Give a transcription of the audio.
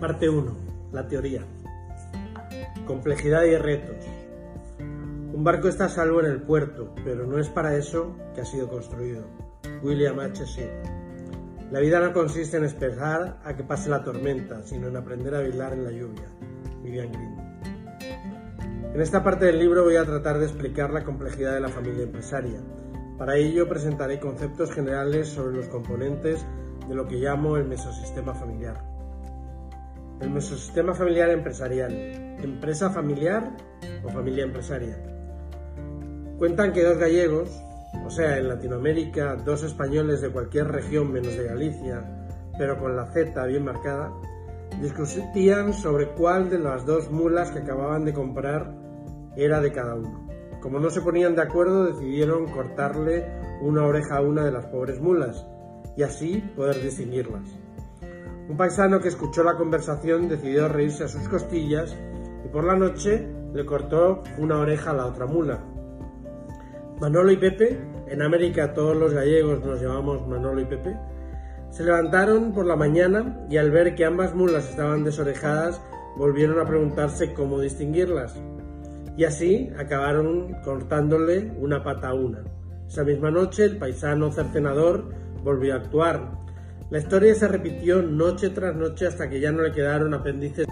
Parte 1. La teoría. Complejidad y retos. Un barco está a salvo en el puerto, pero no es para eso que ha sido construido. William H. La vida no consiste en esperar a que pase la tormenta, sino en aprender a bailar en la lluvia. Vivian Green. En esta parte del libro voy a tratar de explicar la complejidad de la familia empresaria. Para ello presentaré conceptos generales sobre los componentes de lo que llamo el mesosistema familiar. El mesosistema familiar empresarial. ¿Empresa familiar o familia empresaria? Cuentan que dos gallegos, o sea, en Latinoamérica, dos españoles de cualquier región menos de Galicia, pero con la Z bien marcada, discutían sobre cuál de las dos mulas que acababan de comprar era de cada uno. Como no se ponían de acuerdo, decidieron cortarle una oreja a una de las pobres mulas y así poder distinguirlas. Un paisano que escuchó la conversación decidió reírse a sus costillas y por la noche le cortó una oreja a la otra mula. Manolo y Pepe, en América todos los gallegos nos llamamos Manolo y Pepe, se levantaron por la mañana y al ver que ambas mulas estaban desorejadas volvieron a preguntarse cómo distinguirlas. Y así acabaron cortándole una pata a una. Esa misma noche el paisano cercenador volvió a actuar la historia se repitió noche tras noche hasta que ya no le quedaron apéndices.